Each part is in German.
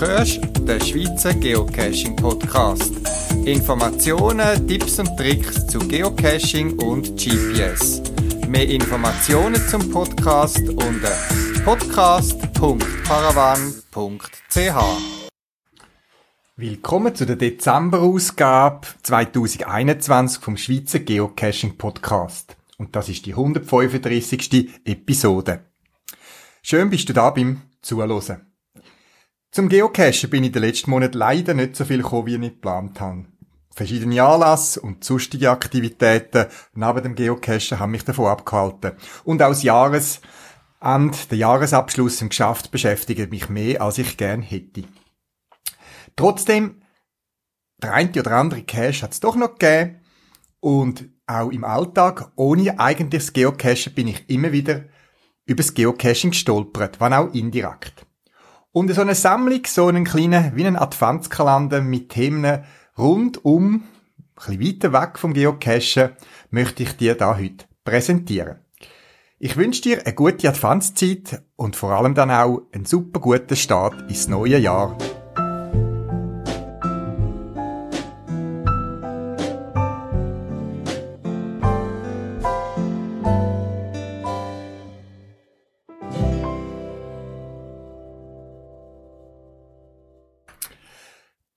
hörst den Schweizer Geocaching Podcast. Informationen, Tipps und Tricks zu Geocaching und GPS. Mehr Informationen zum Podcast unter podcast.paravan.ch. Willkommen zu der Dezemberausgabe 2021 vom Schweizer Geocaching Podcast. Und das ist die 135. Episode. Schön bist du da beim Zuhören. Zum Geocachen bin ich den letzten Monat leider nicht so viel gekommen, wie ich geplant habe. Verschiedene Anlässe und sonstige Aktivitäten neben dem Geocachen haben mich davon abgehalten. Und auch das Jahresende, der Jahresabschluss im Geschäft beschäftigt mich mehr, als ich gern hätte. Trotzdem, der eine oder andere Cache hat es doch noch gegeben. Und auch im Alltag, ohne eigentliches Geocachen, bin ich immer wieder über das Geocaching gestolpert, wenn auch indirekt. Und so eine Sammlung, so einen kleinen, wie einen Adventskalender mit Themen rund um, ein bisschen weiter weg vom Geocachen, möchte ich dir da heute präsentieren. Ich wünsche dir eine gute Adventszeit und vor allem dann auch einen super guten Start ins neue Jahr.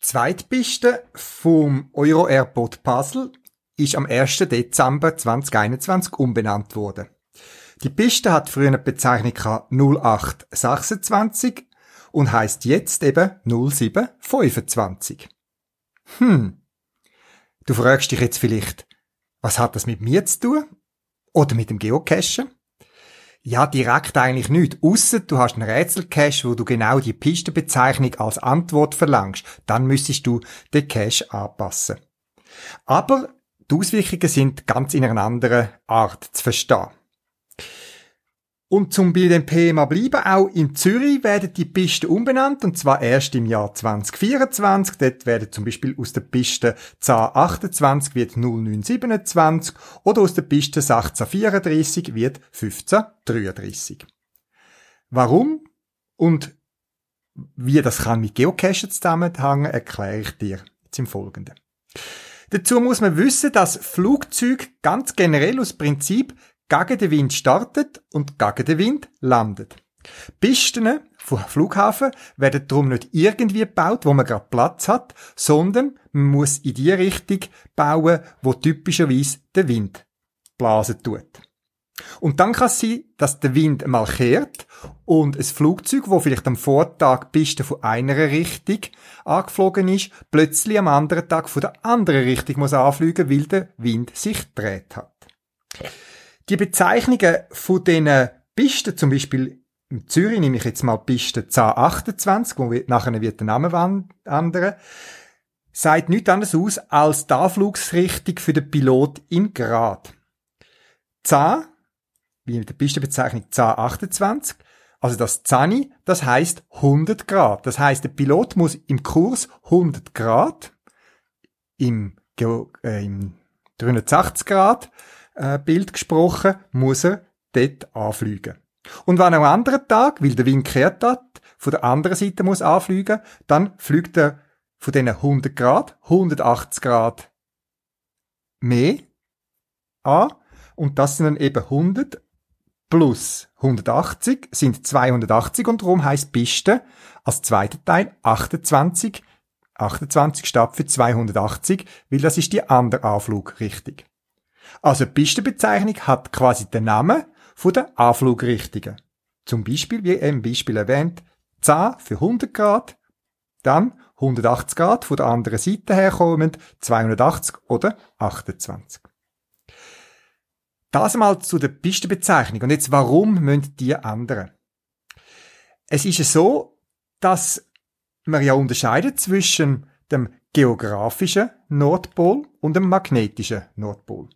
Zweitpiste vom Euro Airport Basel ist am 1. Dezember 2021 umbenannt worden. Die Piste hat früher eine Bezeichnung 0826 und heißt jetzt eben 0725. Hm. Du fragst dich jetzt vielleicht, was hat das mit mir zu tun? Oder mit dem Geocachen? Ja, direkt eigentlich nicht. Ausser du hast einen Rätselcache, wo du genau die Pistenbezeichnung als Antwort verlangst. Dann müsstest du den Cache anpassen. Aber die Auswirkungen sind ganz in einer anderen Art zu verstehen. Und zum bei dem PMA bleiben, auch in Zürich werden die Pisten umbenannt, und zwar erst im Jahr 2024. Dort werden zum Beispiel aus der Piste 1028 wird 0927 oder aus der Piste 1634 wird 1533. Warum und wie das kann mit Geocachen zusammenhängen, erkläre ich dir jetzt im Folgenden. Dazu muss man wissen, dass Flugzeuge ganz generell aus Prinzip gegen den Wind startet und gegen den Wind landet. Pisten vom Flughafen werden darum nicht irgendwie gebaut, wo man gerade Platz hat, sondern man muss in die Richtung bauen, wo typischerweise der Wind blasen tut. Und dann kann es sein, dass der Wind mal kehrt und ein Flugzeug, wo vielleicht am Vortag die Piste von einer Richtung angeflogen ist, plötzlich am anderen Tag von der anderen Richtung muss anfliegen, weil der Wind sich dreht hat. Die Bezeichnungen von diesen Pisten, zum Beispiel in Zürich nehme ich jetzt mal Piste 1028, wo nachher wird der Name ändern, sagt nichts anderes aus als die Anflugsrichtung für den Pilot in Grad. 10, wie mit der Pistenbezeichnung 1028, also das Zani, das heißt 100 Grad. Das heißt, der Pilot muss im Kurs 100 Grad, im, äh, im 380 Grad äh, Bild gesprochen, muss er dort anfliegen. Und wenn er am anderen Tag, weil der Wind kehrt hat, von der anderen Seite muss anfliegen, dann fliegt er von diesen 100 Grad, 180 Grad mehr an. Und das sind dann eben 100 plus 180 sind 280 und darum heißt Piste als zweiter Teil 28. 28 statt für 280, weil das ist die andere Anflugrichtung. Also die Pistenbezeichnung hat quasi den Namen von der Anflugrichtungen. Zum Beispiel, wie im Beispiel erwähnt, 10 für 100 Grad, dann 180 Grad von der anderen Seite herkommend, 280 oder 28. Das mal zu der Pistenbezeichnung. Und jetzt, warum müssen die ändern? Es ist so, dass man ja unterscheidet zwischen dem geografischen Nordpol und dem magnetischen Nordpol.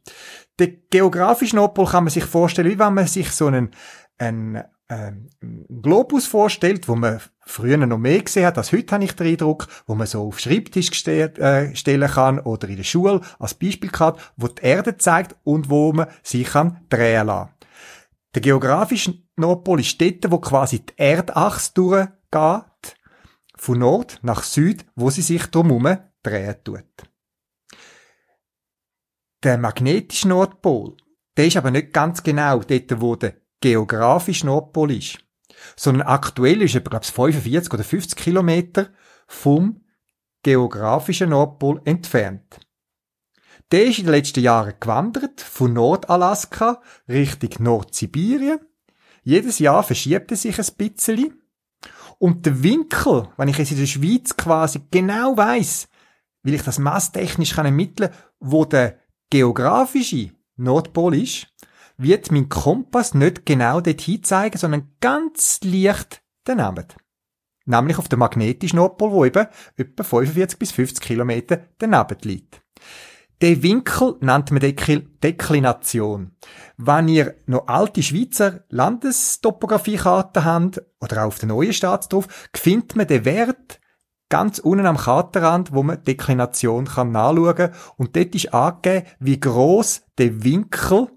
Der geografische Nordpol kann man sich vorstellen, wie wenn man sich so einen, einen ähm, Globus vorstellt, wo man früher noch mehr gesehen hat als heute, habe ich den Eindruck, wo man so auf Schreibtisch gestellt, äh, stellen kann oder in der Schule als Beispiel hat, wo die Erde zeigt und wo man sich kann drehen lassen. Der geografische Nordpol ist dort, wo quasi die Erdachse durchgeht von Nord nach Süd, wo sie sich drumherum drehen tut. Der magnetische Nordpol, der ist aber nicht ganz genau dort, wo der geografische Nordpol ist, sondern aktuell ist er, glaube ich, 45 oder 50 Kilometer vom geografischen Nordpol entfernt. Der ist in den letzten Jahren gewandert, von Nordalaska Richtung Nordsibirien. Jedes Jahr verschiebt er sich ein bisschen. Und der Winkel, wenn ich jetzt in der Schweiz quasi genau weiß, will ich das masstechnisch ermitteln wo der geografische Nordpol ist, wird mein Kompass nicht genau dorthin zeigen, sondern ganz leicht daneben. Nämlich auf dem magnetischen Nordpol, wo eben etwa 45 bis 50 Kilometer daneben liegt. Den Winkel nennt man Dekl Deklination. Wenn ihr noch alte Schweizer Landestopographiekarten habt, oder auch auf den neuen Staats drauf, findet man den Wert ganz unten am Kartenrand, wo man Deklination kann nachschauen. Und dort ist angegeben, wie groß der Winkel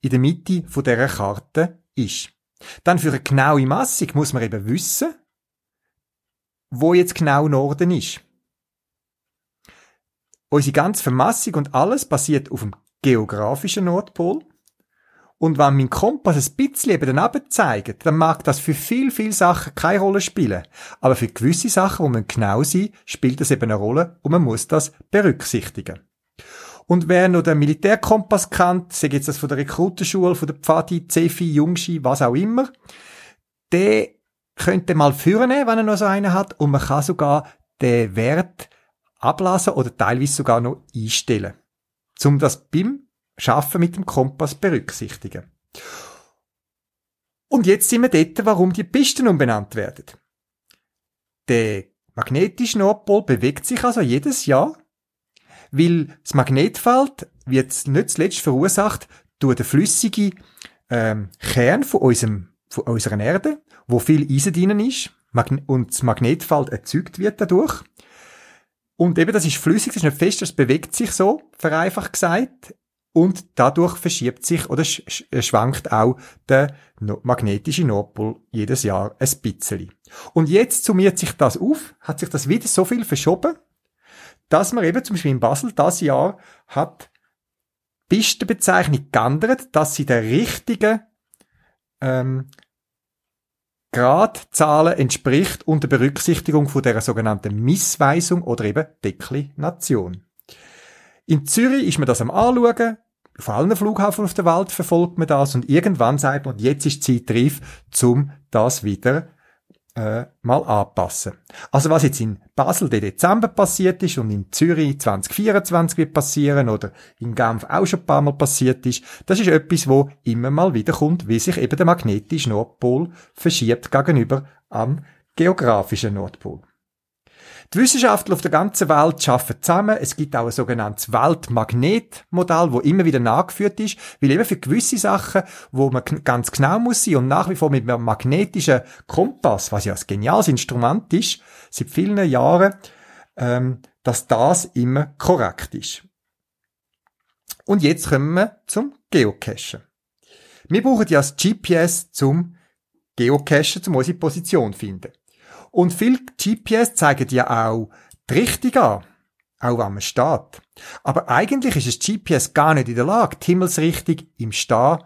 in der Mitte dieser Karte ist. Dann für eine genaue Massung muss man eben wissen, wo jetzt genau Norden ist. Unsere ganze Vermassung und alles basiert auf dem geografischen Nordpol. Und wenn mein Kompass ein bisschen eben daneben zeigt, dann mag das für viel, viel Sachen keine Rolle spielen. Aber für gewisse Sachen, wo man genau sein, spielt das eben eine Rolle und man muss das berücksichtigen. Und wer noch den Militärkompass kennt, sei jetzt das von der Rekrutenschule, von der Pfadi, Cefi, Jungschi, was auch immer, der könnte mal führen, wenn er noch so einen hat, und man kann sogar den Wert ablassen oder teilweise sogar noch einstellen. Um das beim Schaffen mit dem Kompass berücksichtigen. Und jetzt sind wir dort, warum die Pisten umbenannt werden. Der magnetische Nordpol bewegt sich also jedes Jahr, weil das Magnetfeld wird nicht zuletzt verursacht durch den flüssigen ähm, Kern von, unserem, von unserer Erde, wo viel Eisen drin ist und das Magnetfeld erzeugt wird dadurch. Und eben, das ist flüssig, das ist nicht fest, das bewegt sich so, vereinfacht gesagt. Und dadurch verschiebt sich oder äh, schwankt auch der magnetische Nordpol jedes Jahr ein bisschen. Und jetzt summiert sich das auf, hat sich das wieder so viel verschoben, dass man eben zum Beispiel in Basel das Jahr hat Pistenbezeichnung geändert, dass sie der richtigen ähm, Gradzahlen entspricht unter Berücksichtigung von der sogenannten Missweisung oder eben Deklination. In Zürich ist man das am anschauen. Auf allen Flughafen auf der Welt verfolgt man das und irgendwann sagt man, jetzt ist die Zeit reif, um das wieder äh, mal anpassen. Also was jetzt in Basel den Dezember passiert ist und in Zürich 2024 wird passieren oder in Genf auch schon ein paar Mal passiert ist, das ist etwas, wo immer mal wieder kommt, wie sich eben der magnetische Nordpol verschiebt gegenüber am geografischen Nordpol. Die Wissenschaftler auf der ganzen Welt arbeiten zusammen. Es gibt auch ein sogenanntes Weltmagnetmodell, wo immer wieder nachgeführt ist, weil eben für gewisse Sachen, wo man ganz genau muss sein und nach wie vor mit einem magnetischen Kompass, was ja ein geniales Instrument ist, seit vielen Jahren, ähm, dass das immer korrekt ist. Und jetzt kommen wir zum Geocachen. Wir brauchen ja das GPS zum Geocachen, um unsere Position zu finden. Und viele GPS zeigen ja auch die Richtung an. Auch wenn man steht. Aber eigentlich ist das GPS gar nicht in der Lage, die Himmelsrichtung im Stehen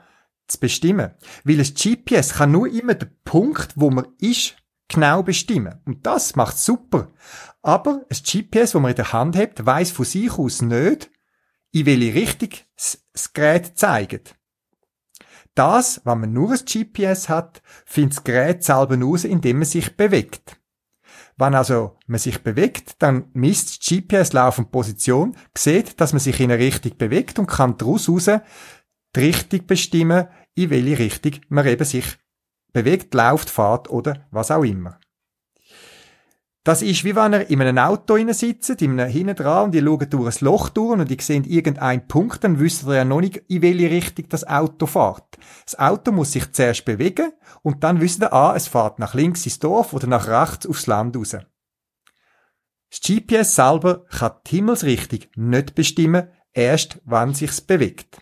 zu bestimmen. Weil das GPS kann nur immer den Punkt, wo man ist, genau bestimmen. Und das macht super. Aber ein GPS, wo man in der Hand hat, weiß von sich aus nicht, in welche Richtung das Gerät zeigt. Das, wenn man nur ein GPS hat, findet das Gerät selber raus, indem man sich bewegt. Wenn also man sich bewegt, dann misst die GPS laufend Position, sieht, dass man sich in eine Richtung bewegt und kann daraus heraus die Richtung bestimmen, in welche Richtung man eben sich bewegt, läuft, fährt oder was auch immer. Das ist wie wenn ihr in einem Auto sitzt, in einem hinten dran und ihr schaut durch ein Loch durch und ihr seht irgendeinen Punkt, dann wisst ihr ja noch nicht, in welche Richtung das Auto fährt. Das Auto muss sich zuerst bewegen und dann wisst ihr, ah, es fährt nach links ins Dorf oder nach rechts aufs Land raus. Das GPS selber kann die Himmelsrichtung nicht bestimmen, erst wenn sich's bewegt.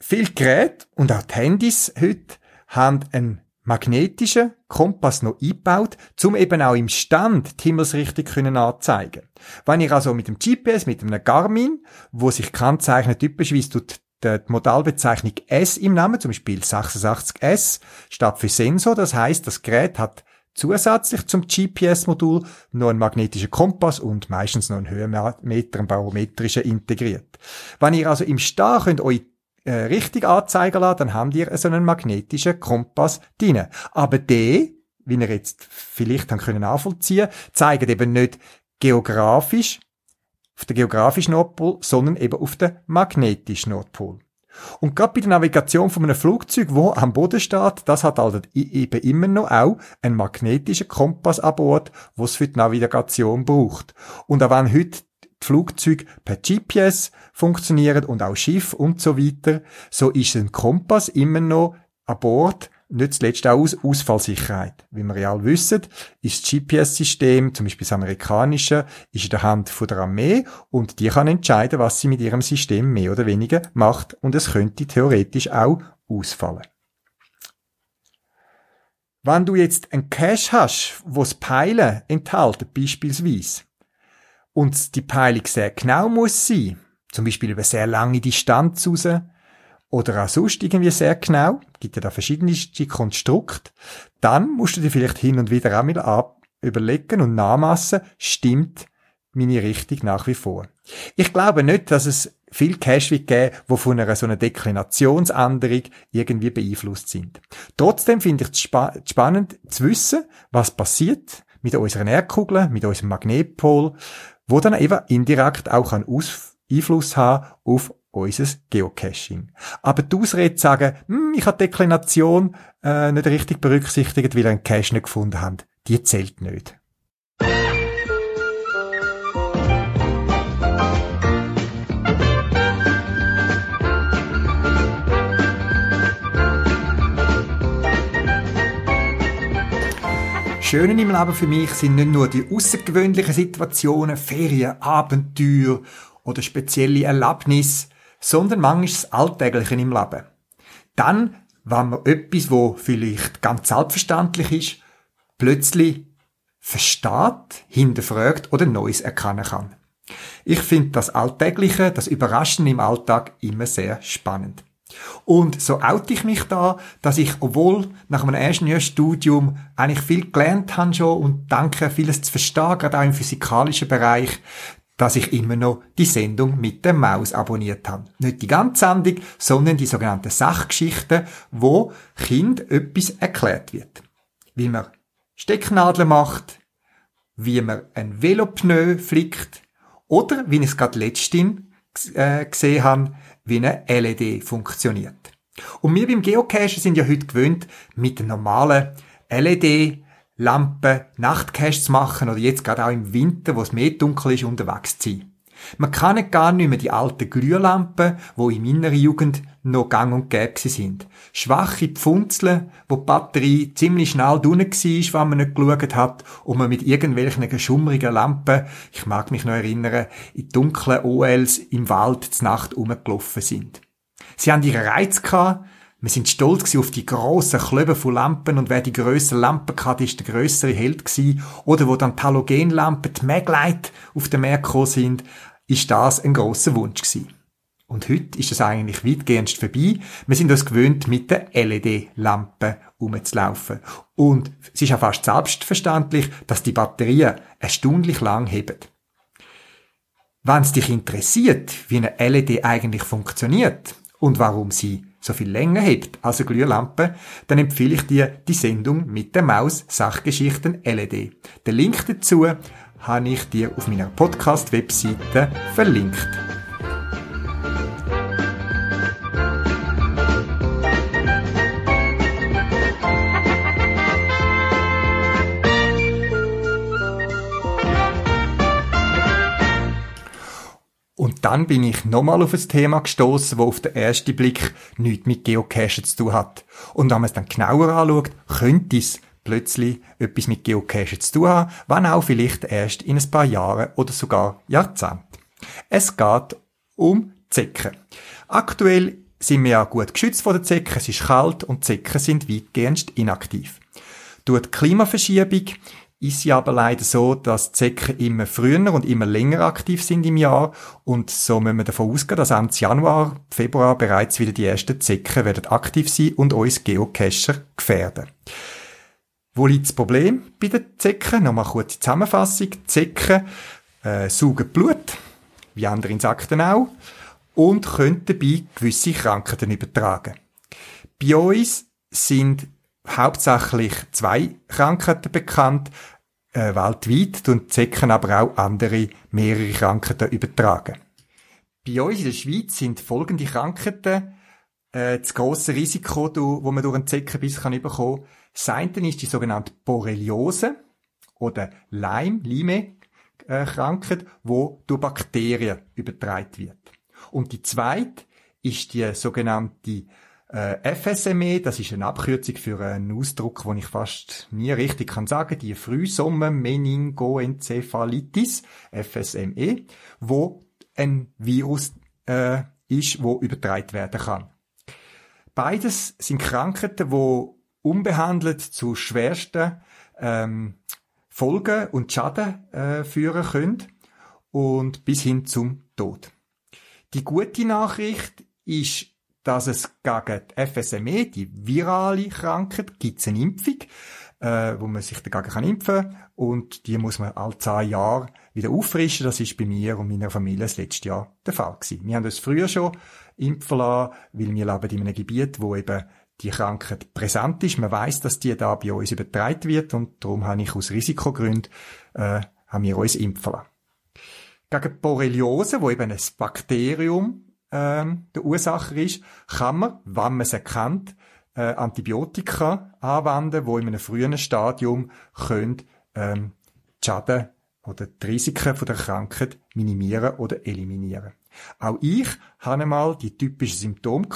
Viele Geräte und auch die Handys heute haben einen magnetischen Kompass noch eingebaut, um eben auch im Stand die Himmelsrichtung können anzeigen. Wenn ihr also mit dem GPS, mit einem Garmin, wo sich kennzeichnet typischerweise tut die Modalbezeichnung S im Namen, zum Beispiel 86S, statt für Sensor. Das heißt, das Gerät hat zusätzlich zum GPS-Modul noch einen magnetischen Kompass und meistens noch einen Höhenmeter, einen barometrischen integriert. Wenn ihr also im Stehen könnt euch äh, richtig anzeigen lassen, dann habt ihr so einen magnetischen Kompass drin. Aber der, wie ihr jetzt vielleicht dann können nachvollziehen, zeigt eben nicht geografisch auf den geografischen Nordpol, sondern eben auf den magnetischen Nordpol. Und gerade bei der Navigation von einem Flugzeug, wo am Boden steht, das hat halt eben immer noch auch einen magnetischen Kompass an Bord, was es für die Navigation braucht. Und auch wenn heute die Flugzeuge per GPS funktionieren und auch Schiff und so weiter, so ist ein Kompass immer noch an Bord nicht zuletzt auch aus Ausfallsicherheit. Wie wir ja alle wissen, ist das GPS-System, zum Beispiel das amerikanische, ist in der Hand von der Armee und die kann entscheiden, was sie mit ihrem System mehr oder weniger macht und es könnte theoretisch auch ausfallen. Wenn du jetzt einen Cache hast, wo das Peilen enthält, beispielsweise, und die Peilung sehr genau muss sein, zum Beispiel über sehr lange Distanz raus, oder auch sonst irgendwie sehr genau, gibt ja da verschiedene Konstrukte, dann musst du dir vielleicht hin und wieder auch mal überlegen und nachmassen, stimmt meine Richtung nach wie vor. Ich glaube nicht, dass es viel Cash wird geben, die von einer so einer Deklinationsänderung irgendwie beeinflusst sind. Trotzdem finde ich es spa spannend zu wissen, was passiert mit unseren Erdkugeln, mit unserem Magnetpol, wo dann eben indirekt auch einen Einfluss haben auf unser Geocaching. Aber die Ausrede zu sagen, hm, ich habe Deklination äh, nicht richtig berücksichtigt, weil ihr einen Cache nicht gefunden habt, die zählt nicht. Schöne im Leben für mich sind nicht nur die außergewöhnlichen Situationen, Ferien, Abenteuer oder spezielle Erlebnisse, sondern manchmal das Alltägliche im Leben. Dann, wenn man etwas, wo vielleicht ganz selbstverständlich ist, plötzlich versteht, hinterfragt oder Neues erkennen kann. Ich finde das Alltägliche, das Überraschende im Alltag immer sehr spannend. Und so oute ich mich da, dass ich, obwohl nach meinem Ingenieurstudium eigentlich viel gelernt habe schon und denke, vieles zu verstehen, gerade auch im physikalischen Bereich, dass ich immer noch die Sendung mit der Maus abonniert habe. Nicht die ganze Sendung, sondern die sogenannten Sachgeschichten, wo Kind etwas erklärt wird. Wie man Stecknadeln macht, wie man ein Velopneu flickt oder, wie ich es gerade letztens äh, gesehen habe, wie eine LED funktioniert. Und wir beim Geocachen sind ja heute gewöhnt, mit normalen LED Lampen, Nachtcache zu machen oder jetzt gerade auch im Winter, wo es mehr dunkel ist, unterwegs zu sein. Man kann gar nicht mehr die alten Glühlampen, wo in meiner Jugend noch gang und gäbe sind. Schwache Pfunzeln, wo die Batterie ziemlich schnell dünn war, wenn man nicht geschaut hat und man mit irgendwelchen schummrigen Lampen, ich mag mich noch erinnern, in dunklen OLs im Wald zur Nacht rumgelaufen sind. Sie haben ihren Reiz gehabt, wir sind stolz auf die grossen Klöben von Lampen und wer die grössere Lampe hatte, ist der grössere Held gewesen. Oder wo dann die Halogenlampen, die Maglite auf den Markt sind, ist das ein grosser Wunsch gewesen. Und heute ist das eigentlich weitgehend vorbei. Wir sind uns gewöhnt, mit der LED-Lampe rumzulaufen. Und es ist auch fast selbstverständlich, dass die Batterien erstaunlich lang heben. Wenn es dich interessiert, wie eine LED eigentlich funktioniert und warum sie so viel länger hebt als eine Glühlampe, dann empfehle ich dir die Sendung mit der Maus Sachgeschichten LED. Den Link dazu habe ich dir auf meiner Podcast-Webseite verlinkt. dann bin ich nochmal auf ein Thema gestoßen, wo auf den ersten Blick nichts mit Geocachen zu tun hat. Und wenn man es dann genauer anschaut, könnte es plötzlich etwas mit Geocachen zu tun haben, wenn auch vielleicht erst in ein paar Jahren oder sogar Jahrzehnten. Es geht um Zecken. Aktuell sind wir ja gut geschützt vor den Zecken, es ist kalt und Zecken sind weitgehend inaktiv. Durch die Klimaverschiebung ist ja aber leider so, dass Zecken immer früher und immer länger aktiv sind im Jahr und so müssen wir davon ausgehen, dass Ende Januar, Februar bereits wieder die ersten Zecken werden aktiv sein und uns Geocacher gefährden. Wo liegt das Problem bei den Zecken? Nochmal kurze Zusammenfassung. Die Zecken äh, saugen Blut, wie andere Insekten auch, und können dabei gewisse Krankheiten übertragen. Bei uns sind hauptsächlich zwei Krankheiten bekannt, äh, weltweit, und Zecken aber auch andere, mehrere Krankheiten übertragen. Bei uns in der Schweiz sind folgende Krankheiten äh, das grosse Risiko, wo man durch einen Zeckenbiss kann bekommen. Das eine ist die sogenannte Borreliose oder Lyme, Lyme äh, Krankheit, wo durch Bakterien übertragen wird. Und die zweite ist die sogenannte äh, FSME, das ist eine Abkürzung für einen Ausdruck, den ich fast nie richtig kann sagen, die Frühsommer-Meningoenzephalitis, FSME, wo ein Virus äh, ist, wo übertragen werden kann. Beides sind Krankheiten, wo unbehandelt zu schwersten ähm, Folgen und Schaden äh, führen können und bis hin zum Tod. Die gute Nachricht ist, dass es gegen die FSME, die virale Krankheit, gibt eine Impfung, äh, wo man sich dagegen kann impfen kann. Und die muss man alle zehn Jahre wieder auffrischen. Das ist bei mir und meiner Familie das letzte Jahr der Fall gewesen. Wir haben uns früher schon impfen lassen, weil wir leben in einem Gebiet, wo eben die Krankheit präsent ist. Man weiß, dass die da bei uns übertragen wird und darum habe ich aus Risikogründen äh, haben wir uns impfen lassen. Gegen Borreliose, wo eben ein Bakterium ähm, der Ursacher ist, kann man, wenn man es erkennt, äh, Antibiotika anwenden, wo in einem frühen Stadium können, ähm, die Schaden oder die Risiken von der Krankheit minimieren oder eliminieren. Auch ich hatte einmal die typischen Symptome.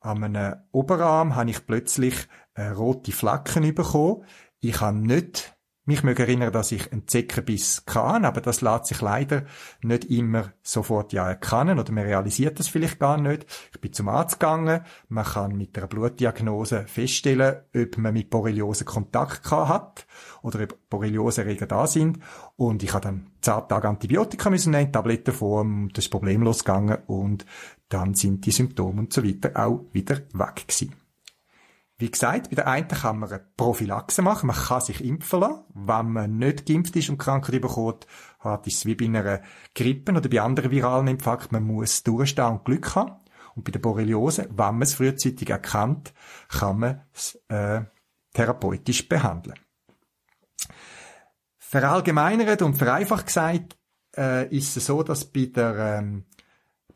An einem Oberarm habe ich plötzlich äh, rote Flacken bekommen. Ich habe nicht mich möge erinnern, dass ich einen Zeckenbiss kann, aber das lässt sich leider nicht immer sofort ja erkennen oder man realisiert das vielleicht gar nicht. Ich bin zum Arzt gegangen, man kann mit einer Blutdiagnose feststellen, ob man mit Borreliose Kontakt hat oder ob Borreliose-Erreger da sind und ich habe dann zehn Tage Antibiotika müssen nehmen, Tablettenform, das ist problemlos gegangen und dann sind die Symptome und so weiter auch wieder weg gewesen. Wie gesagt, bei der einen kann man eine Prophylaxe machen, man kann sich impfen lassen. Wenn man nicht geimpft ist und Krankheit bekommt, hat es wie bei einer Grippe oder bei anderen viralen Infekten, man muss durchstehen und Glück haben. Und bei der Borreliose, wenn man es frühzeitig erkennt, kann man es äh, therapeutisch behandeln. Verallgemeinert und vereinfacht gesagt, äh, ist es so, dass bei der ähm,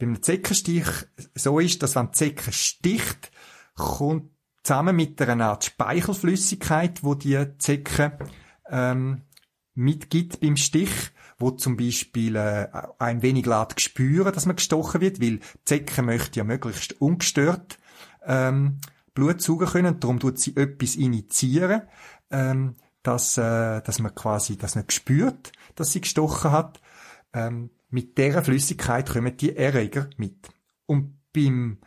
beim Zeckenstich so ist, dass wenn die Zecke sticht, kommt zusammen mit einer Art Speichelflüssigkeit, wo die Zecke ähm, mitgibt beim Stich, wo zum Beispiel äh, ein wenig lässt spüren, dass man gestochen wird, weil die Zecke möchte ja möglichst ungestört ähm, Blut saugen können, darum tut sie etwas initiieren, ähm, dass, äh, dass man quasi, dass man spürt, dass sie gestochen hat. Ähm, mit dieser Flüssigkeit kommen die Erreger mit. Und beim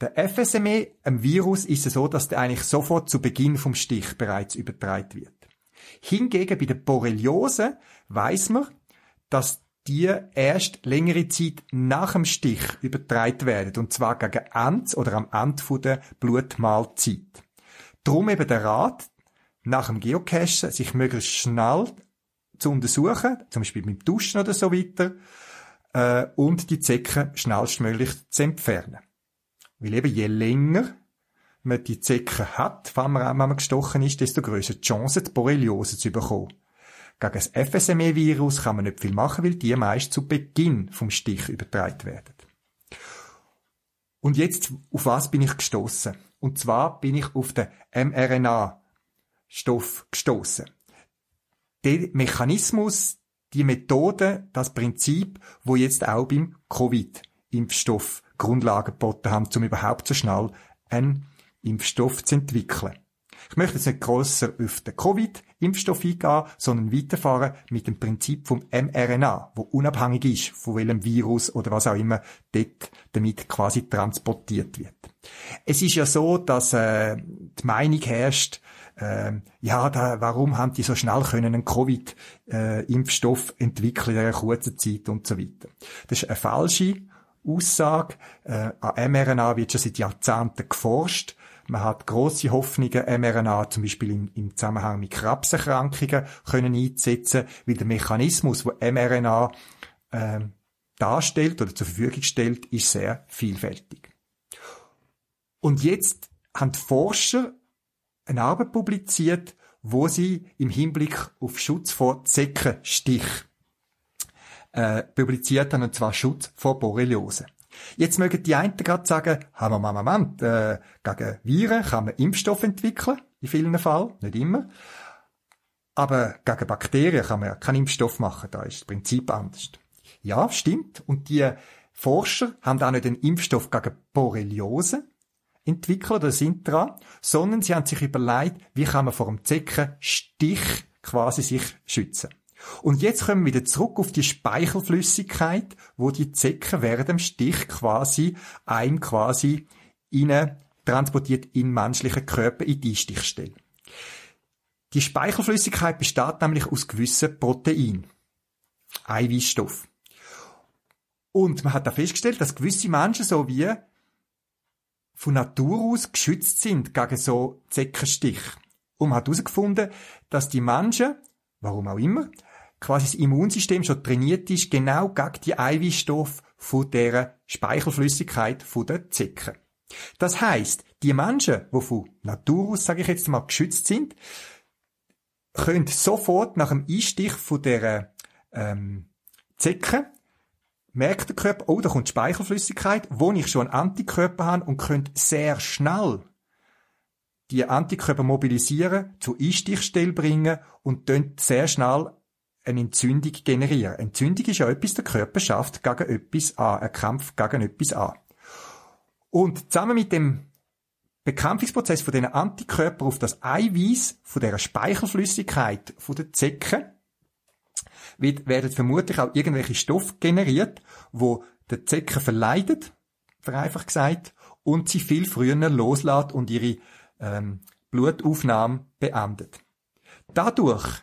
der FSME, ein Virus, ist es so, dass der eigentlich sofort zu Beginn vom Stich bereits übertragen wird. Hingegen bei der Borreliose weiß man, dass die erst längere Zeit nach dem Stich übertragen werden, und zwar gegen Ende oder am Ende der Blutmahlzeit. Drum eben der Rat, nach dem Geocachen sich möglichst schnell zu untersuchen, zum Beispiel beim Duschen oder so weiter, äh, und die Zecken schnellstmöglich zu entfernen. Weil eben je länger man die Zecke hat, wenn man, wenn man gestochen ist, desto größer die Chance, die Borreliose zu bekommen. Gegen das FSME-Virus kann man nicht viel machen, weil die meist zu Beginn vom Stich übertragen werden. Und jetzt, auf was bin ich gestoßen? Und zwar bin ich auf den mRNA-Stoff gestoßen. Der Mechanismus, die Methode, das Prinzip, wo jetzt auch beim Covid-Impfstoff Grundlagen geboten haben, um überhaupt so schnell einen Impfstoff zu entwickeln. Ich möchte jetzt nicht grosser auf den Covid-Impfstoff eingehen, sondern weiterfahren mit dem Prinzip vom mRNA, wo unabhängig ist, von welchem Virus oder was auch immer dort damit quasi transportiert wird. Es ist ja so, dass äh, die Meinung herrscht, äh, ja, da, warum haben die so schnell können einen Covid-Impfstoff äh, entwickeln in einer kurzen Zeit und so weiter. Das ist eine falsche Aussage. Äh, an mRNA wird schon seit Jahrzehnten geforscht. Man hat große Hoffnungen, mRNA zum Beispiel im, im Zusammenhang mit Krebserkrankungen können einzusetzen, weil der Mechanismus, wo mRNA äh, darstellt oder zur Verfügung stellt, ist sehr vielfältig. Und jetzt haben die Forscher eine Arbeit publiziert, wo sie im Hinblick auf Schutz vor Zeckenstich äh, publiziert haben, und zwar Schutz vor Borreliose. Jetzt mögen die einen gerade sagen, haben wir mal äh, gegen Viren kann man Impfstoff entwickeln, in vielen Fällen, nicht immer. Aber gegen Bakterien kann man ja keinen Impfstoff machen, da ist das Prinzip anders. Ja, stimmt. Und die Forscher haben auch nicht einen Impfstoff gegen Borreliose entwickelt oder sind dran, sondern sie haben sich überlegt, wie kann man vor dem Zeckenstich quasi sich schützen. Und jetzt kommen wir wieder zurück auf die Speichelflüssigkeit, wo die Zecken während dem Stich quasi einem quasi innen transportiert in menschlichen Körper in die Stichstelle. Die Speichelflüssigkeit besteht nämlich aus gewissen Proteinen, Eiweißstoff. Und man hat da festgestellt, dass gewisse Menschen so wie von Natur aus geschützt sind gegen so Zeckenstich. Und man hat herausgefunden, dass die Menschen, warum auch immer, quasi das Immunsystem schon trainiert ist, genau gegen die Eiweißstoffe von der Speichelflüssigkeit von der Zecken. Das heißt, die Menschen, die von Natur aus, sage ich jetzt mal, geschützt sind, können sofort nach dem Einstich von der ähm, Zecke merkt der Körper, oh, da kommt Speichelflüssigkeit, wo ich schon Antikörper habe und könnte sehr schnell die Antikörper mobilisieren, zur Einstichstelle bringen und dann sehr schnell eine Entzündung generieren. Entzündung ist ja etwas, der Körper schafft gegen etwas an, ein Kampf gegen etwas an. Und zusammen mit dem Bekämpfungsprozess von diesen Antikörpern auf das Eiweiß von der Speichelflüssigkeit von der Zecken wird, werden vermutlich auch irgendwelche Stoffe generiert, wo der Zecken verleidet, vereinfacht gesagt, und sie viel früher loslässt und ihre ähm, Blutaufnahme beendet. Dadurch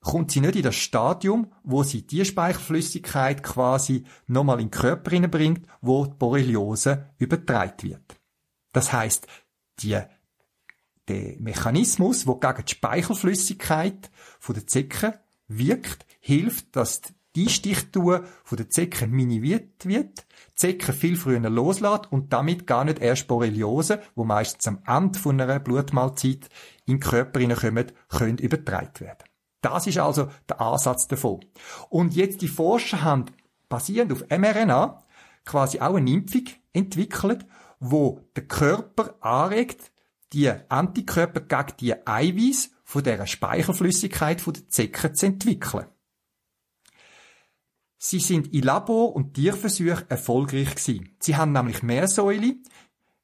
kommt sie nicht in das Stadium, wo sie die Speichelflüssigkeit quasi nochmal in den Körper hineinbringt, wo die Borreliose übertragen wird. Das heißt, die, der Mechanismus, wo gegen die Speichelflüssigkeit von der Zecke wirkt, hilft, dass die Stichtour von der Zecke minimiert wird, die Zecke viel früher loslässt und damit gar nicht erst Borreliose, wo meistens am Ende von einer Blutmahlzeit in den Körper hineinkommen, können übertragen werden. Das ist also der Ansatz davon. Und jetzt die Forscher haben basierend auf mRNA quasi auch eine Impfung entwickelt, wo der Körper anregt, die Antikörper gegen die Eiweiß von der Speichelflüssigkeit von der Zecke zu entwickeln. Sie sind in Labor- und Tierversuchen erfolgreich gewesen. Sie haben nämlich Meersäule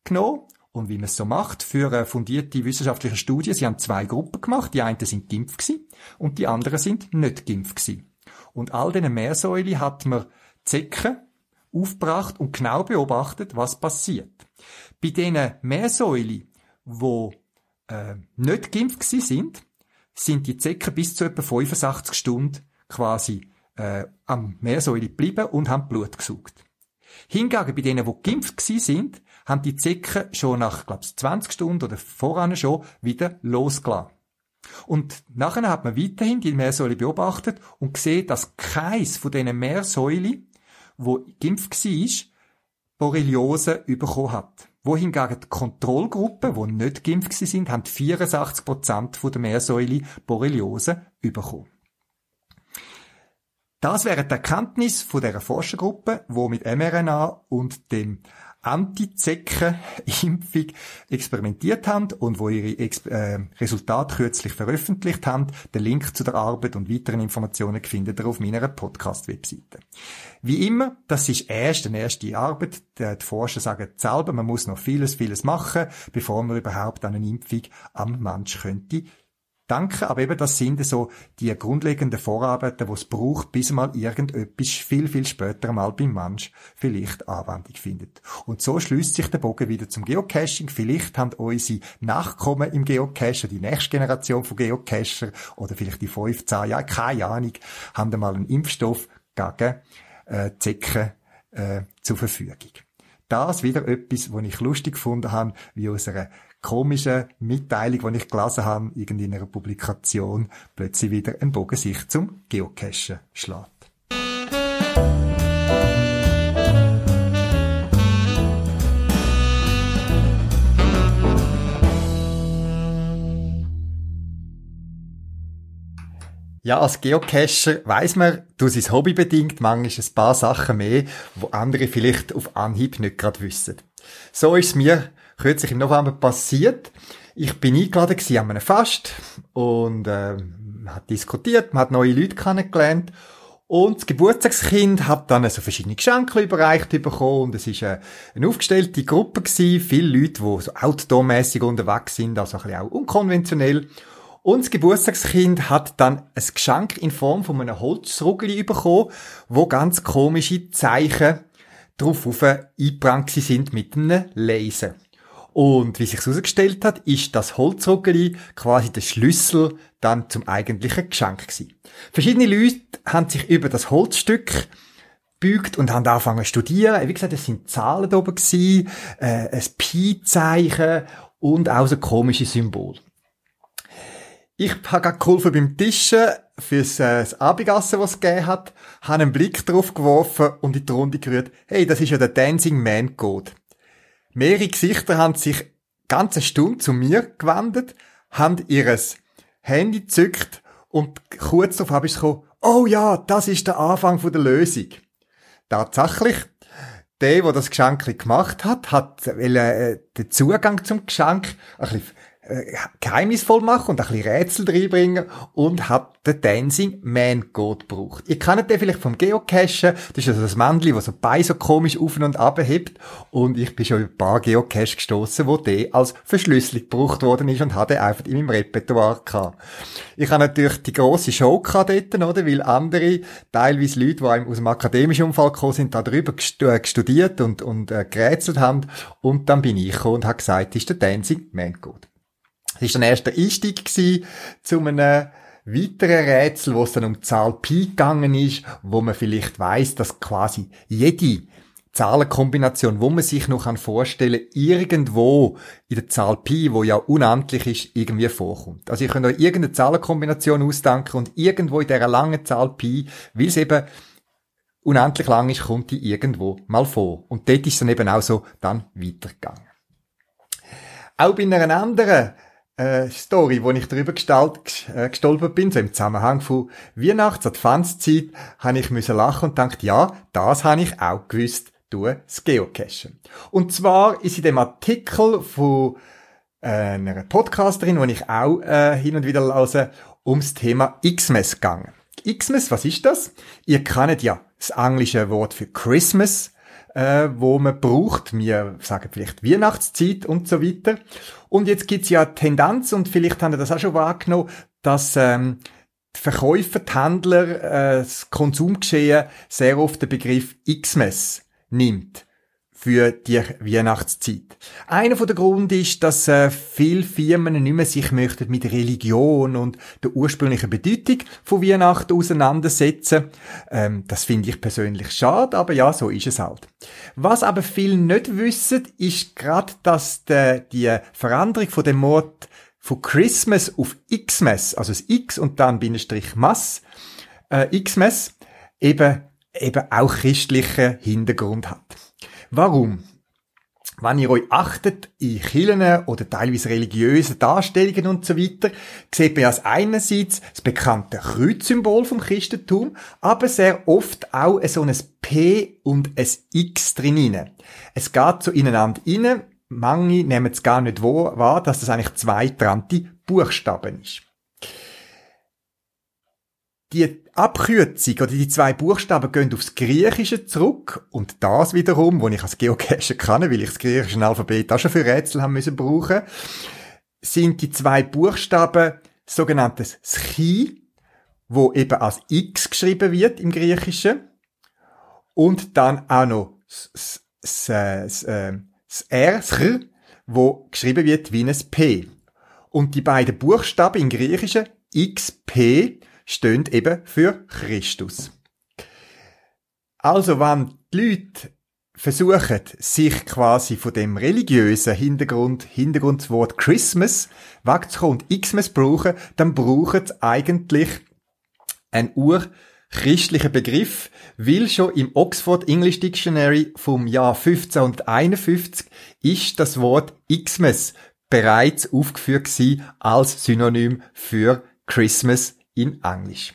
genommen und wie man es so macht, für eine fundierte wissenschaftliche Studie, sie haben zwei Gruppen gemacht. Die einen sind geimpft gewesen und die anderen sind nicht geimpft gewesen. Und all diese Meersäule hat man Zecken aufgebracht und genau beobachtet, was passiert. Bei diesen Meersäule, wo äh, nicht geimpft gewesen sind, sind die Zecken bis zu etwa 65 Stunden quasi äh, am Meersäule geblieben und haben Blut gesucht. Hingegen bei denen, die geimpft sind, haben die Zecken schon nach, glaube 20 Stunden oder voran schon wieder losgelassen. Und nachher hat man weiterhin die Meersäule beobachtet und gesehen, dass keins von diesen Meersäule, wo geimpft war, Borreliose bekommen hat. Wohingegen die Kontrollgruppe, die nicht geimpft sind, haben 64% von der Meersäule Borreliose bekommen. Das wäre die Erkenntnis von dieser Forschergruppe, wo mit mRNA und dem Anti-Zecken-Impfung experimentiert haben und wo ihre Ex äh, Resultate kürzlich veröffentlicht haben. Den Link zu der Arbeit und weiteren Informationen findet ihr auf meiner Podcast-Webseite. Wie immer, das ist erst eine erste Arbeit. Die Forscher sagen selber, man muss noch vieles, vieles machen, bevor man überhaupt eine Impfung am Mensch könnte Danke, aber eben das sind so die grundlegenden Vorarbeiten, die es braucht, bis mal irgendetwas viel, viel später mal beim Mensch vielleicht Anwendung findet. Und so schließt sich der Bogen wieder zum Geocaching. Vielleicht haben unsere Nachkommen im Geocacher, die nächste Generation von Geocacher oder vielleicht die 15 Jahre, keine Ahnung, haben mal einen Impfstoff gegen äh, Zecken äh, zur Verfügung. Das wieder etwas, was ich lustig gefunden habe, wie aus einer komischen Mitteilung, die ich gelesen habe, irgendwie in einer Publikation, plötzlich wieder ein Bogen sich zum Geocachen schlägt. Ja, als Geocacher weiss man, du sein Hobby bedingt, manchmal ein paar Sachen mehr, wo andere vielleicht auf Anhieb nicht gerade wissen. So ist es mir kürzlich im November passiert. Ich bin eingeladen an einem Fast und äh, man hat diskutiert, man hat neue Leute kennengelernt und das Geburtstagskind hat dann so verschiedene Geschenke überreicht bekommen und es ist eine, eine aufgestellte Gruppe gewesen, viele Leute, die so outdoormäßig unterwegs sind, also ein bisschen auch unkonventionell. Und das Geburtstagskind hat dann ein Geschenk in Form von einem Holzrugli bekommen, wo ganz komische Zeichen drauf eingebrannt sind mit einem Laser. Und wie sich herausgestellt hat, ist das Holzruckeli quasi der Schlüssel dann zum eigentlichen Geschenk gewesen. Verschiedene Leute haben sich über das Holzstück bügt und haben angefangen zu studieren. Wie gesagt, es sind Zahlen oben gewesen, äh, ein Pi-Zeichen und auch so komische Symbole. Ich habe gerade geholfen beim Tischen fürs äh, das Abendessen, was es gegeben hat, habe einen Blick drauf geworfen und in die Runde gerührt. Hey, das ist ja der Dancing Man Code. Mehrere Gesichter haben sich ganze Stunde zu mir gewendet, haben ihres Handy gezückt und kurz darauf habe ich gekommen, oh ja, das ist der Anfang der Lösung. Tatsächlich, der, der das Geschenk gemacht hat, hat äh, den Zugang zum Geschenk ein bisschen geheimnisvoll machen und ein bisschen Rätsel reinbringen und hat den Dancing Man Code gebraucht. Ihr kennt den vielleicht vom Geocachen. Das ist also das Männchen, das so bei so komisch auf und ab hebt. Und ich bin schon über ein paar Geocaches gestoßen, wo der als Verschlüsselung gebraucht worden ist und hatte einfach in meinem Repertoire gehabt. Ich habe natürlich die grosse Show gehabt dort, oder? Weil andere, teilweise Leute, die aus dem akademischen Umfall gekommen sind, darüber äh, studiert und, und äh, gerätselt haben. Und dann bin ich gekommen und habe gesagt, das ist der Dancing Man Code. Das war dann erst der Einstieg zu einem weiteren Rätsel, wo es dann um die Zahl Pi gegangen ist, wo man vielleicht weiß, dass quasi jede Zahlenkombination, wo man sich noch vorstellen kann, irgendwo in der Zahl Pi, wo ja unendlich ist, irgendwie vorkommt. Also ich kann euch irgendeine Zahlenkombination ausdenken und irgendwo in dieser langen Zahl Pi, weil es eben unendlich lang ist, kommt die irgendwo mal vor. Und dort ist es dann eben auch so dann weitergegangen. Auch bei einer anderen äh, Story, wo ich darüber gestalt, äh, gestolpert bin, so im Zusammenhang von Weihnachts- Adventszeit, habe ich müssen lachen und gedacht, ja, das habe ich auch gewusst durch das Geocachen. Und zwar ist in dem Artikel von äh, einer Podcasterin, die ich auch äh, hin und wieder lese, ums Thema Xmas gegangen. Xmas, was ist das? Ihr kennt ja das englische Wort für Christmas, äh, wo man braucht. Wir sagen vielleicht Weihnachtszeit und so weiter. Und jetzt gibt's ja Tendenz, und vielleicht haben Sie das auch schon wahrgenommen, dass ähm, die Verkäufer, die Händler, äh, das Konsumgeschehen sehr oft den Begriff Xmas nimmt für die Weihnachtszeit. Einer von der Grund ist, dass äh, viele Firmen nicht mehr sich möchten mit Religion und der ursprünglichen Bedeutung von Weihnachten auseinandersetzen. Ähm, das finde ich persönlich schade, aber ja, so ist es halt. Was aber viele nicht wissen, ist gerade, dass de, die Veränderung von dem Mord von Christmas auf Xmas, also das X und dann Bindestrich Mass, äh, Xmas, eben, eben auch christlichen Hintergrund hat. Warum? wenn ihr euch achtet in Kirchen oder teilweise religiösen Darstellungen und so weiter, sieht man als einerseits das bekannte Kreuzsymbol vom Christentum, aber sehr oft auch so ein P und ein X drin. Es geht so ineinander rein. Manche nehmen es gar nicht wahr, dass das eigentlich zwei trennte Buchstaben ist. Die Abkürzung. Oder die zwei Buchstaben gehen aufs Griechische zurück. Und das wiederum, wo ich als Geocacher kann, weil ich das griechische Alphabet auch schon für Rätsel haben müssen brauchen, sind die zwei Buchstaben sogenanntes Chi, wo eben als X geschrieben wird im Griechischen. Und dann auch noch das, das, das R, das R, wo geschrieben wird wie ein P. Und die beiden Buchstaben im Griechischen XP stehen eben für Christus. Also, wenn die Leute versuchen, sich quasi von dem religiösen Hintergrund, Hintergrundwort Christmas wegzukommen und Xmas brauchen, dann brauchen sie eigentlich einen urchristlichen Begriff, weil schon im Oxford English Dictionary vom Jahr 1551 ist das Wort Xmas bereits aufgeführt als Synonym für Christmas in Englisch.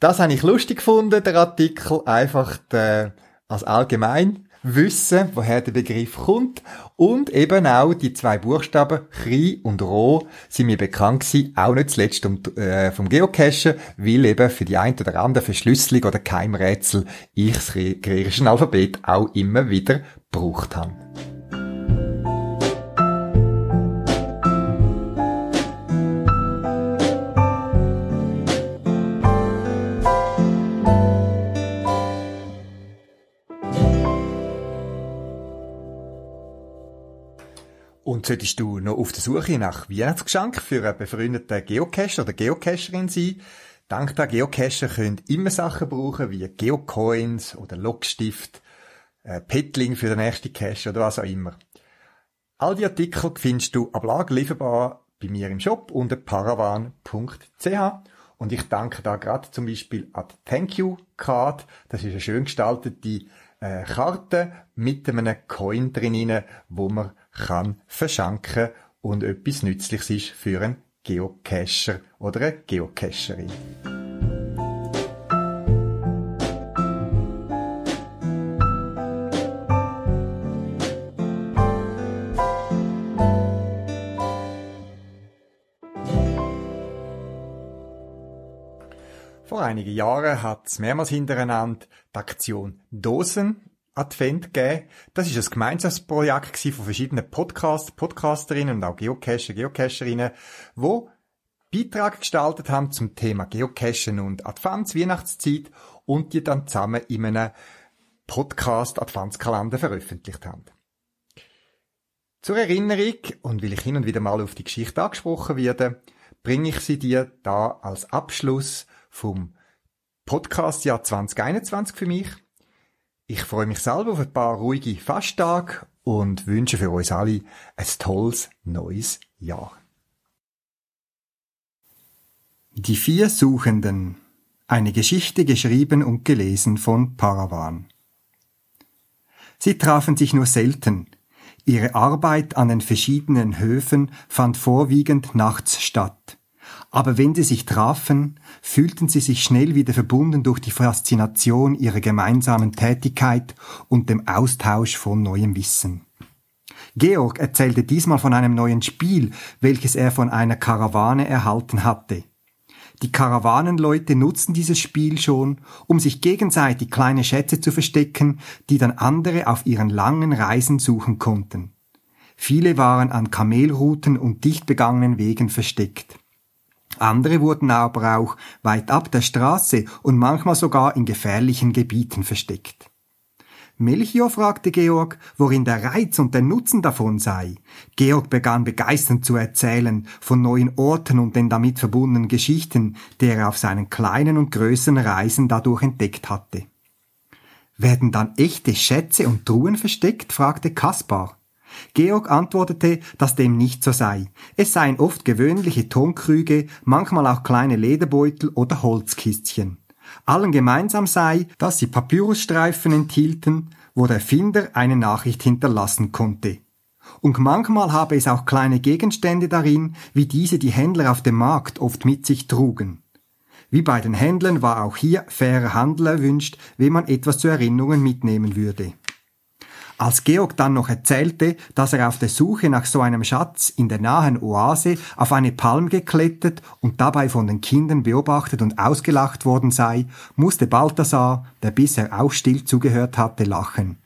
Das habe ich lustig gefunden, der Artikel, einfach der, als allgemein wissen, woher der Begriff kommt und eben auch die zwei Buchstaben Chri und Ro sind mir bekannt gewesen, auch nicht zuletzt um, äh, vom Geocachen, weil eben für die ein oder andere Verschlüsselung oder Keimrätsel ich das griechische Alphabet auch immer wieder gebraucht habe. Und solltest du noch auf der Suche nach Weihnachtsgeschenk für einen befreundeten Geocacher oder Geocacherin sein, dank der Geocacher könnt immer Sachen brauchen wie Geocoins oder Logstift, äh, Petling für den nächsten Cache oder was auch immer. All die Artikel findest du ab Lager lieferbar bei mir im Shop unter paravan.ch und ich danke da gerade zum Beispiel an die Thank You Card. Das ist eine schön gestaltete äh, Karte mit einem Coin drin, wo man kann verschenken und etwas Nützliches ist für einen Geocacher oder eine Geocacherin. Vor einigen Jahren hat es mehrmals hintereinander die Aktion Dosen Advent gegeben. Das ist ein Gemeinschaftsprojekt von verschiedenen Podcast, Podcasterinnen und auch Geocacher, Geocacherinnen, wo Beiträge gestaltet haben zum Thema Geocachen und Advents, Weihnachtszeit und die dann zusammen in einem Podcast Adventskalender veröffentlicht haben. Zur Erinnerung, und weil ich hin und wieder mal auf die Geschichte angesprochen werde, bringe ich sie dir da als Abschluss vom Podcastjahr 2021 für mich. Ich freue mich selber auf ein paar ruhige Festtage und wünsche für uns alle ein tolles neues Jahr. Die vier Suchenden. Eine Geschichte geschrieben und gelesen von Paravan. Sie trafen sich nur selten. Ihre Arbeit an den verschiedenen Höfen fand vorwiegend nachts statt. Aber wenn sie sich trafen, fühlten sie sich schnell wieder verbunden durch die Faszination ihrer gemeinsamen Tätigkeit und dem Austausch von neuem Wissen. Georg erzählte diesmal von einem neuen Spiel, welches er von einer Karawane erhalten hatte. Die Karawanenleute nutzten dieses Spiel schon, um sich gegenseitig kleine Schätze zu verstecken, die dann andere auf ihren langen Reisen suchen konnten. Viele waren an Kamelrouten und dicht begangenen Wegen versteckt. Andere wurden aber auch weit ab der Straße und manchmal sogar in gefährlichen Gebieten versteckt. Melchior fragte Georg, worin der Reiz und der Nutzen davon sei. Georg begann begeisternd zu erzählen von neuen Orten und den damit verbundenen Geschichten, die er auf seinen kleinen und größeren Reisen dadurch entdeckt hatte. Werden dann echte Schätze und Truhen versteckt? fragte Kaspar. Georg antwortete, dass dem nicht so sei. Es seien oft gewöhnliche Tonkrüge, manchmal auch kleine Lederbeutel oder Holzkistchen. Allen gemeinsam sei, dass sie Papyrusstreifen enthielten, wo der Finder eine Nachricht hinterlassen konnte. Und manchmal habe es auch kleine Gegenstände darin, wie diese die Händler auf dem Markt oft mit sich trugen. Wie bei den Händlern war auch hier fairer Handel erwünscht, wenn man etwas zu Erinnerungen mitnehmen würde. Als Georg dann noch erzählte, dass er auf der Suche nach so einem Schatz in der nahen Oase auf eine Palm geklettert und dabei von den Kindern beobachtet und ausgelacht worden sei, musste Balthasar, der bisher auch still zugehört hatte, lachen.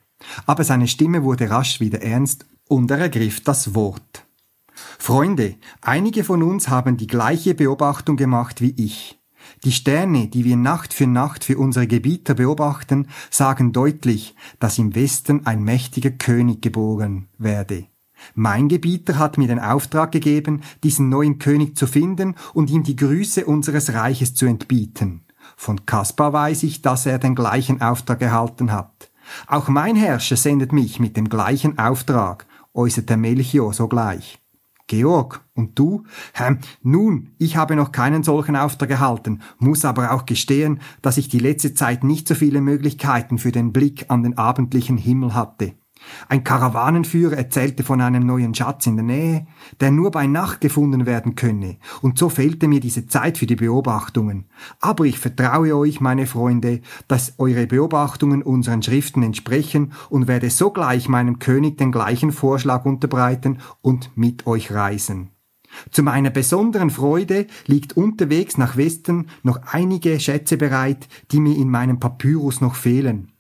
Aber seine Stimme wurde rasch wieder ernst und er ergriff das Wort. Freunde, einige von uns haben die gleiche Beobachtung gemacht wie ich. Die Sterne, die wir Nacht für Nacht für unsere Gebieter beobachten, sagen deutlich, dass im Westen ein mächtiger König geboren werde. Mein Gebieter hat mir den Auftrag gegeben, diesen neuen König zu finden und ihm die Grüße unseres Reiches zu entbieten. Von Kaspar weiß ich, dass er den gleichen Auftrag erhalten hat. Auch mein Herrscher sendet mich mit dem gleichen Auftrag, äußerte Melchior sogleich. Georg, und du? Hm, nun, ich habe noch keinen solchen Auftrag erhalten, muss aber auch gestehen, dass ich die letzte Zeit nicht so viele Möglichkeiten für den Blick an den abendlichen Himmel hatte. Ein Karawanenführer erzählte von einem neuen Schatz in der Nähe, der nur bei Nacht gefunden werden könne, und so fehlte mir diese Zeit für die Beobachtungen. Aber ich vertraue euch, meine Freunde, dass eure Beobachtungen unseren Schriften entsprechen und werde sogleich meinem König den gleichen Vorschlag unterbreiten und mit euch reisen. Zu meiner besonderen Freude liegt unterwegs nach Westen noch einige Schätze bereit, die mir in meinem Papyrus noch fehlen.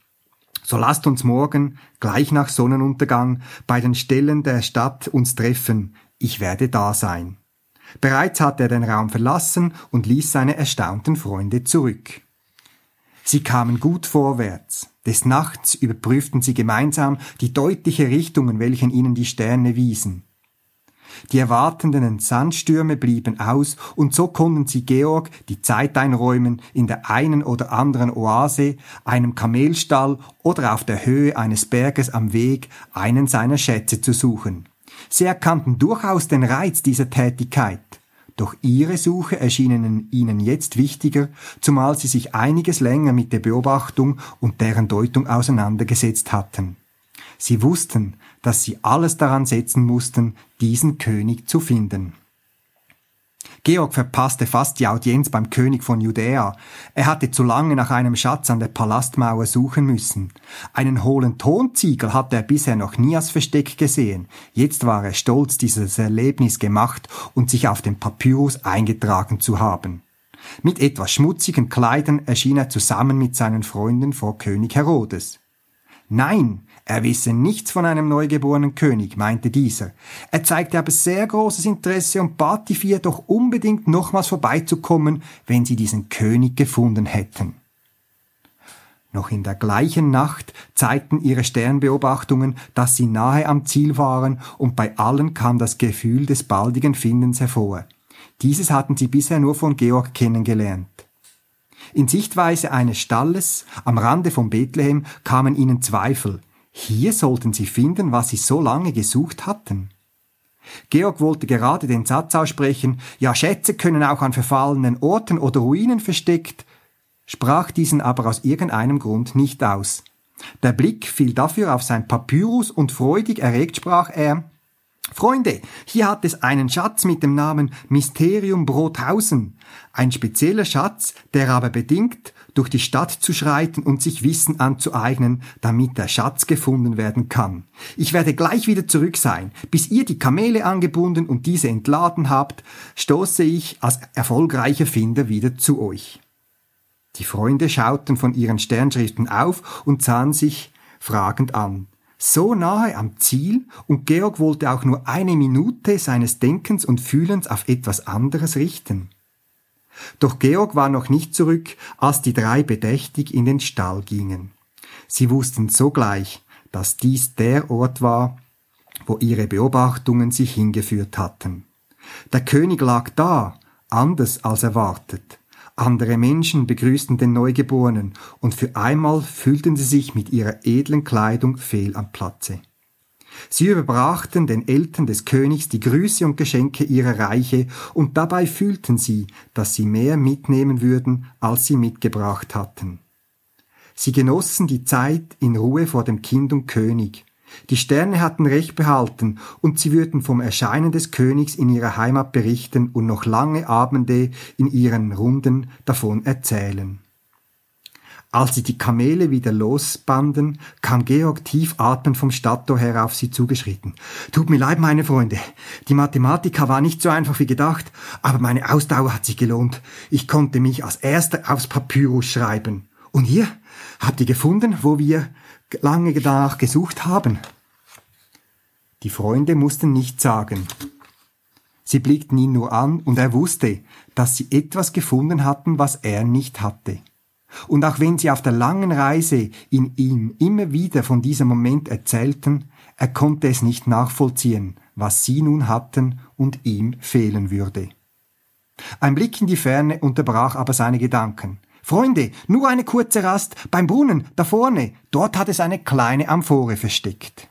So lasst uns morgen, gleich nach Sonnenuntergang, bei den Stellen der Stadt uns treffen. Ich werde da sein. Bereits hatte er den Raum verlassen und ließ seine erstaunten Freunde zurück. Sie kamen gut vorwärts. Des Nachts überprüften sie gemeinsam die deutliche Richtung, in welchen ihnen die Sterne wiesen. Die erwartenden Sandstürme blieben aus, und so konnten sie Georg die Zeit einräumen, in der einen oder anderen Oase, einem Kamelstall oder auf der Höhe eines Berges am Weg einen seiner Schätze zu suchen. Sie erkannten durchaus den Reiz dieser Tätigkeit. Doch ihre Suche erschienen ihnen jetzt wichtiger, zumal sie sich einiges länger mit der Beobachtung und deren Deutung auseinandergesetzt hatten. Sie wussten, dass sie alles daran setzen mussten, diesen König zu finden. Georg verpasste fast die Audienz beim König von Judäa. Er hatte zu lange nach einem Schatz an der Palastmauer suchen müssen. Einen hohlen Tonziegel hatte er bisher noch nie als Versteck gesehen. Jetzt war er stolz, dieses Erlebnis gemacht und sich auf dem Papyrus eingetragen zu haben. Mit etwas schmutzigen Kleidern erschien er zusammen mit seinen Freunden vor König Herodes. Nein, er wisse nichts von einem neugeborenen König, meinte dieser. Er zeigte aber sehr großes Interesse und bat die vier doch unbedingt nochmals vorbeizukommen, wenn sie diesen König gefunden hätten. Noch in der gleichen Nacht zeigten ihre Sternbeobachtungen, dass sie nahe am Ziel waren, und bei allen kam das Gefühl des baldigen Findens hervor. Dieses hatten sie bisher nur von Georg kennengelernt. In Sichtweise eines Stalles am Rande von Bethlehem kamen ihnen Zweifel. Hier sollten sie finden, was sie so lange gesucht hatten. Georg wollte gerade den Satz aussprechen, ja Schätze können auch an verfallenen Orten oder Ruinen versteckt, sprach diesen aber aus irgendeinem Grund nicht aus. Der Blick fiel dafür auf sein Papyrus und freudig erregt sprach er, Freunde, hier hat es einen Schatz mit dem Namen Mysterium Brothausen. Ein spezieller Schatz, der aber bedingt, durch die Stadt zu schreiten und sich Wissen anzueignen, damit der Schatz gefunden werden kann. Ich werde gleich wieder zurück sein. Bis ihr die Kamele angebunden und diese entladen habt, stoße ich als erfolgreicher Finder wieder zu euch. Die Freunde schauten von ihren Sternschriften auf und sahen sich fragend an so nahe am Ziel und Georg wollte auch nur eine Minute seines Denkens und Fühlens auf etwas anderes richten. Doch Georg war noch nicht zurück, als die drei bedächtig in den Stall gingen. Sie wussten sogleich, dass dies der Ort war, wo ihre Beobachtungen sich hingeführt hatten. Der König lag da, anders als erwartet. Andere Menschen begrüßten den Neugeborenen, und für einmal fühlten sie sich mit ihrer edlen Kleidung fehl am Platze. Sie überbrachten den Eltern des Königs die Grüße und Geschenke ihrer Reiche, und dabei fühlten sie, dass sie mehr mitnehmen würden, als sie mitgebracht hatten. Sie genossen die Zeit in Ruhe vor dem Kind und König. Die Sterne hatten Recht behalten, und sie würden vom Erscheinen des Königs in ihrer Heimat berichten und noch lange Abende in ihren Runden davon erzählen. Als sie die Kamele wieder losbanden, kam Georg tief atmend vom Stadttor her auf sie zugeschritten. Tut mir leid, meine Freunde. Die Mathematika war nicht so einfach wie gedacht, aber meine Ausdauer hat sich gelohnt. Ich konnte mich als erster aufs Papyrus schreiben. Und ihr? Habt ihr gefunden, wo wir lange danach gesucht haben? Die Freunde mussten nichts sagen. Sie blickten ihn nur an, und er wusste, dass sie etwas gefunden hatten, was er nicht hatte. Und auch wenn sie auf der langen Reise in ihm immer wieder von diesem Moment erzählten, er konnte es nicht nachvollziehen, was sie nun hatten und ihm fehlen würde. Ein Blick in die Ferne unterbrach aber seine Gedanken. Freunde, nur eine kurze Rast beim Brunnen, da vorne, dort hat es eine kleine Amphore versteckt.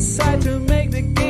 decide to make the game.